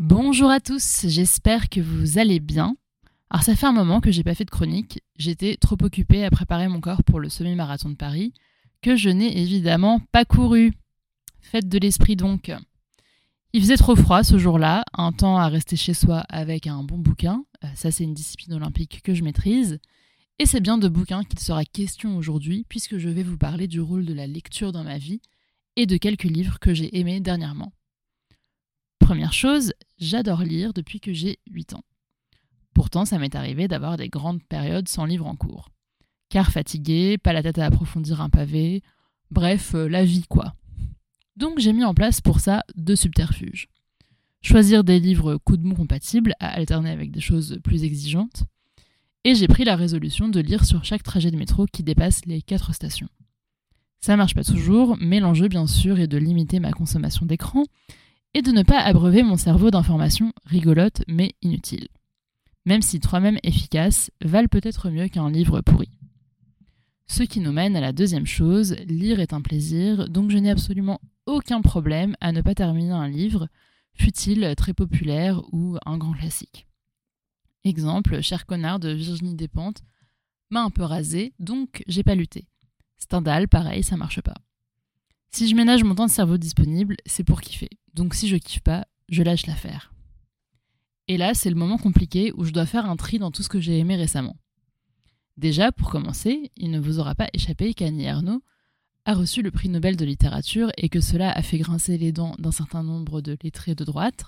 Bonjour à tous, j'espère que vous allez bien. Alors ça fait un moment que j'ai pas fait de chronique, j'étais trop occupée à préparer mon corps pour le semi-marathon de Paris, que je n'ai évidemment pas couru. Faites de l'esprit donc. Il faisait trop froid ce jour-là, un temps à rester chez soi avec un bon bouquin, euh, ça c'est une discipline olympique que je maîtrise, et c'est bien de bouquins qu'il sera question aujourd'hui puisque je vais vous parler du rôle de la lecture dans ma vie et de quelques livres que j'ai aimés dernièrement. Première chose, j'adore lire depuis que j'ai 8 ans. Pourtant, ça m'est arrivé d'avoir des grandes périodes sans livre en cours. Car fatigué, pas la tête à approfondir un pavé, bref, euh, la vie quoi. Donc j'ai mis en place pour ça deux subterfuges. Choisir des livres coup de mou compatibles à alterner avec des choses plus exigeantes. Et j'ai pris la résolution de lire sur chaque trajet de métro qui dépasse les 4 stations. Ça marche pas toujours, mais l'enjeu bien sûr est de limiter ma consommation d'écran et de ne pas abreuver mon cerveau d'informations rigolotes mais inutiles. Même si trois-mêmes efficaces valent peut-être mieux qu'un livre pourri. Ce qui nous mène à la deuxième chose, lire est un plaisir, donc je n'ai absolument aucun problème à ne pas terminer un livre, fut-il très populaire ou un grand classique. Exemple, Cher connard de Virginie Despentes m'a un peu rasé, donc j'ai pas lutté. Stendhal, pareil, ça marche pas. Si je ménage mon temps de cerveau disponible, c'est pour kiffer. Donc si je kiffe pas, je lâche l'affaire. Et là, c'est le moment compliqué où je dois faire un tri dans tout ce que j'ai aimé récemment. Déjà, pour commencer, il ne vous aura pas échappé qu'Annie Ernaux a reçu le prix Nobel de littérature et que cela a fait grincer les dents d'un certain nombre de lettrés de droite.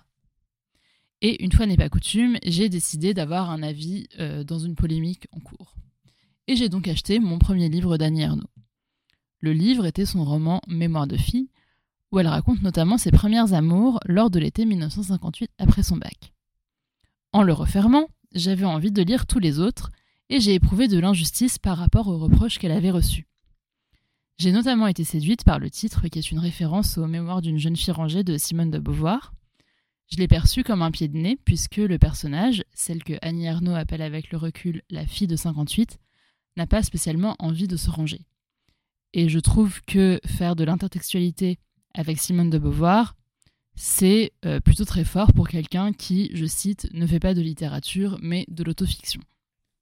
Et une fois n'est pas coutume, j'ai décidé d'avoir un avis euh, dans une polémique en cours. Et j'ai donc acheté mon premier livre d'Annie Ernaux. Le livre était son roman Mémoire de fille, où elle raconte notamment ses premières amours lors de l'été 1958 après son bac. En le refermant, j'avais envie de lire tous les autres, et j'ai éprouvé de l'injustice par rapport aux reproches qu'elle avait reçus. J'ai notamment été séduite par le titre qui est une référence aux mémoires d'une jeune fille rangée de Simone de Beauvoir. Je l'ai perçu comme un pied de nez puisque le personnage, celle que Annie Ernaux appelle avec le recul la fille de 58, n'a pas spécialement envie de se ranger. Et je trouve que faire de l'intertextualité avec Simone de Beauvoir, c'est euh, plutôt très fort pour quelqu'un qui, je cite, ne fait pas de littérature, mais de l'autofiction.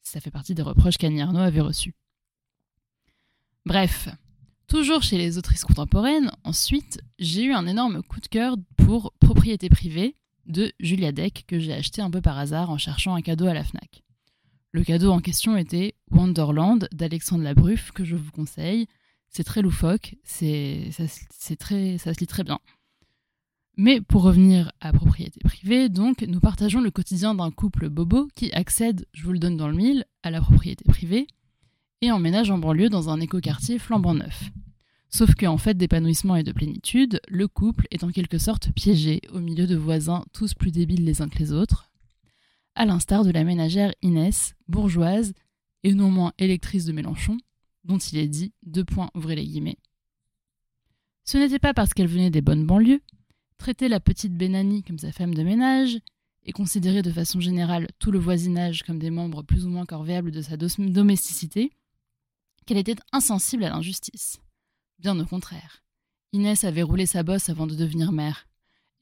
Ça fait partie des reproches qu'Annie Arnaud avait reçus. Bref, toujours chez les autrices contemporaines, ensuite, j'ai eu un énorme coup de cœur pour Propriété privée de Julia Deck que j'ai acheté un peu par hasard en cherchant un cadeau à la FNAC. Le cadeau en question était Wonderland d'Alexandre Labruffe que je vous conseille, c'est très loufoque, c'est ça se lit très bien. Mais pour revenir à propriété privée, donc, nous partageons le quotidien d'un couple bobo qui accède, je vous le donne dans le mille, à la propriété privée et emménage en banlieue dans un écoquartier flambant neuf. Sauf qu'en fait d'épanouissement et de plénitude, le couple est en quelque sorte piégé au milieu de voisins tous plus débiles les uns que les autres, à l'instar de la ménagère Inès, bourgeoise et non moins électrice de Mélenchon, dont il est dit, deux points, ouvrez les guillemets. Ce n'était pas parce qu'elle venait des bonnes banlieues, traiter la petite Benani comme sa femme de ménage, et considérer de façon générale tout le voisinage comme des membres plus ou moins corvéables de sa domesticité, qu'elle était insensible à l'injustice. Bien au contraire. Inès avait roulé sa bosse avant de devenir mère,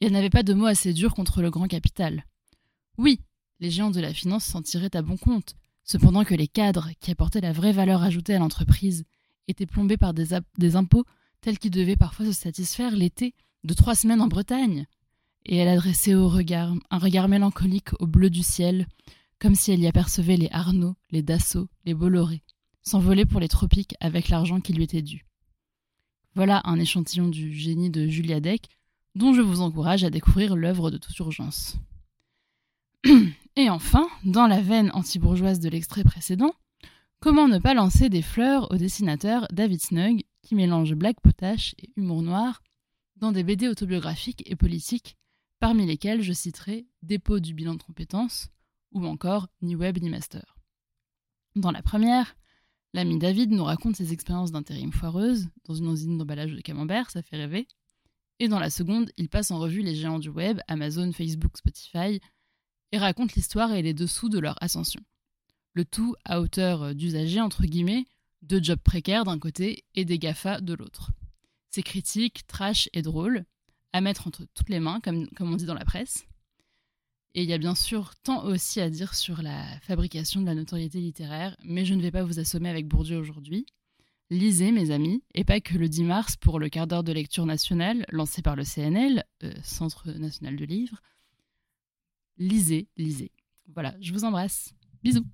et elle n'avait pas de mots assez durs contre le grand capital. Oui, les géants de la finance s'en tiraient à bon compte, Cependant que les cadres, qui apportaient la vraie valeur ajoutée à l'entreprise, étaient plombés par des, impôts tels qu'ils devaient parfois se satisfaire l'été de trois semaines en Bretagne. Et elle adressait au regard, un regard mélancolique au bleu du ciel, comme si elle y apercevait les Arnaud, les Dassault, les Bolloré, s'envoler pour les tropiques avec l'argent qui lui était dû. Voilà un échantillon du génie de Julia Deck, dont je vous encourage à découvrir l'œuvre de toute urgence. Et enfin, dans la veine anti-bourgeoise de l'extrait précédent, comment ne pas lancer des fleurs au dessinateur David Snug qui mélange black potache et humour noir dans des BD autobiographiques et politiques, parmi lesquels je citerai Dépôt du bilan de compétences ou encore Ni web ni master. Dans la première, l'ami David nous raconte ses expériences d'intérim foireuses dans une usine d'emballage de camembert, ça fait rêver. Et dans la seconde, il passe en revue les géants du web, Amazon, Facebook, Spotify, et raconte l'histoire et les dessous de leur ascension. Le tout à hauteur d'usagers, entre guillemets, de jobs précaires d'un côté et des GAFA de l'autre. C'est critique, trash et drôle, à mettre entre toutes les mains, comme, comme on dit dans la presse. Et il y a bien sûr tant aussi à dire sur la fabrication de la notoriété littéraire, mais je ne vais pas vous assommer avec Bourdieu aujourd'hui. Lisez, mes amis, et pas que le 10 mars pour le quart d'heure de lecture nationale lancé par le CNL, euh, Centre national de livres. Lisez, lisez. Voilà, je vous embrasse. Bisous.